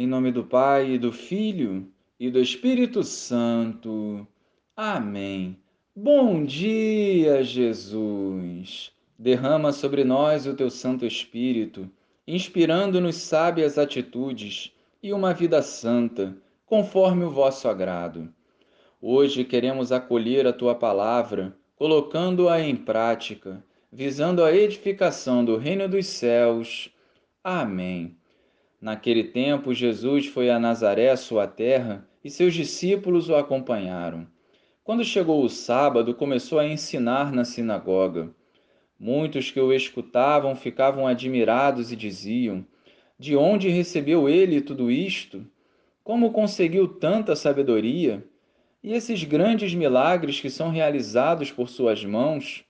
Em nome do Pai, e do Filho e do Espírito Santo. Amém. Bom dia, Jesus. Derrama sobre nós o teu Santo Espírito, inspirando-nos sábias atitudes e uma vida santa, conforme o vosso agrado. Hoje queremos acolher a tua palavra, colocando-a em prática, visando a edificação do reino dos céus. Amém. Naquele tempo, Jesus foi a Nazaré, sua terra, e seus discípulos o acompanharam. Quando chegou o sábado, começou a ensinar na sinagoga. Muitos que o escutavam ficavam admirados e diziam: De onde recebeu ele tudo isto? Como conseguiu tanta sabedoria? E esses grandes milagres que são realizados por suas mãos?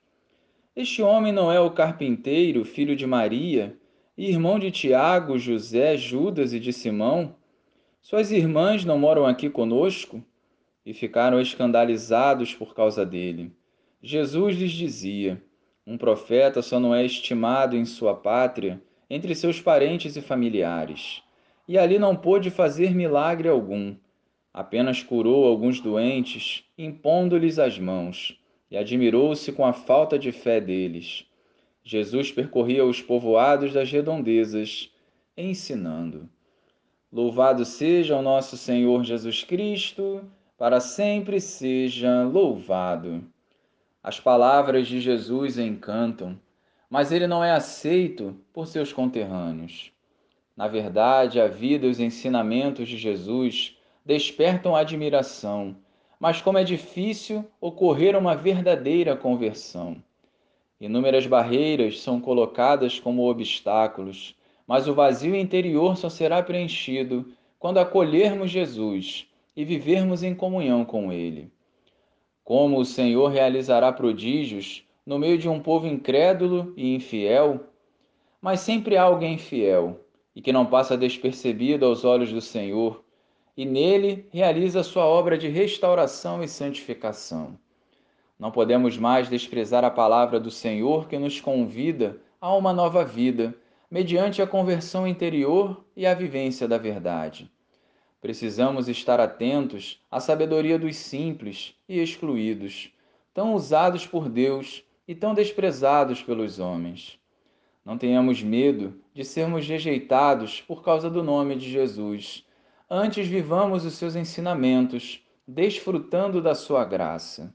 Este homem não é o carpinteiro, filho de Maria? Irmão de Tiago, José, Judas e de Simão? Suas irmãs não moram aqui conosco? E ficaram escandalizados por causa dele. Jesus lhes dizia: Um profeta só não é estimado em sua pátria, entre seus parentes e familiares. E ali não pôde fazer milagre algum. Apenas curou alguns doentes, impondo-lhes as mãos, e admirou-se com a falta de fé deles. Jesus percorria os povoados das redondezas, ensinando. Louvado seja o nosso Senhor Jesus Cristo, para sempre seja louvado. As palavras de Jesus encantam, mas ele não é aceito por seus conterrâneos. Na verdade, a vida e os ensinamentos de Jesus despertam admiração, mas como é difícil ocorrer uma verdadeira conversão. Inúmeras barreiras são colocadas como obstáculos, mas o vazio interior só será preenchido quando acolhermos Jesus e vivermos em comunhão com Ele. Como o Senhor realizará prodígios no meio de um povo incrédulo e infiel? Mas sempre há alguém fiel e que não passa despercebido aos olhos do Senhor, e nele realiza sua obra de restauração e santificação. Não podemos mais desprezar a palavra do Senhor que nos convida a uma nova vida, mediante a conversão interior e a vivência da verdade. Precisamos estar atentos à sabedoria dos simples e excluídos, tão usados por Deus e tão desprezados pelos homens. Não tenhamos medo de sermos rejeitados por causa do nome de Jesus. Antes vivamos os seus ensinamentos, desfrutando da sua graça.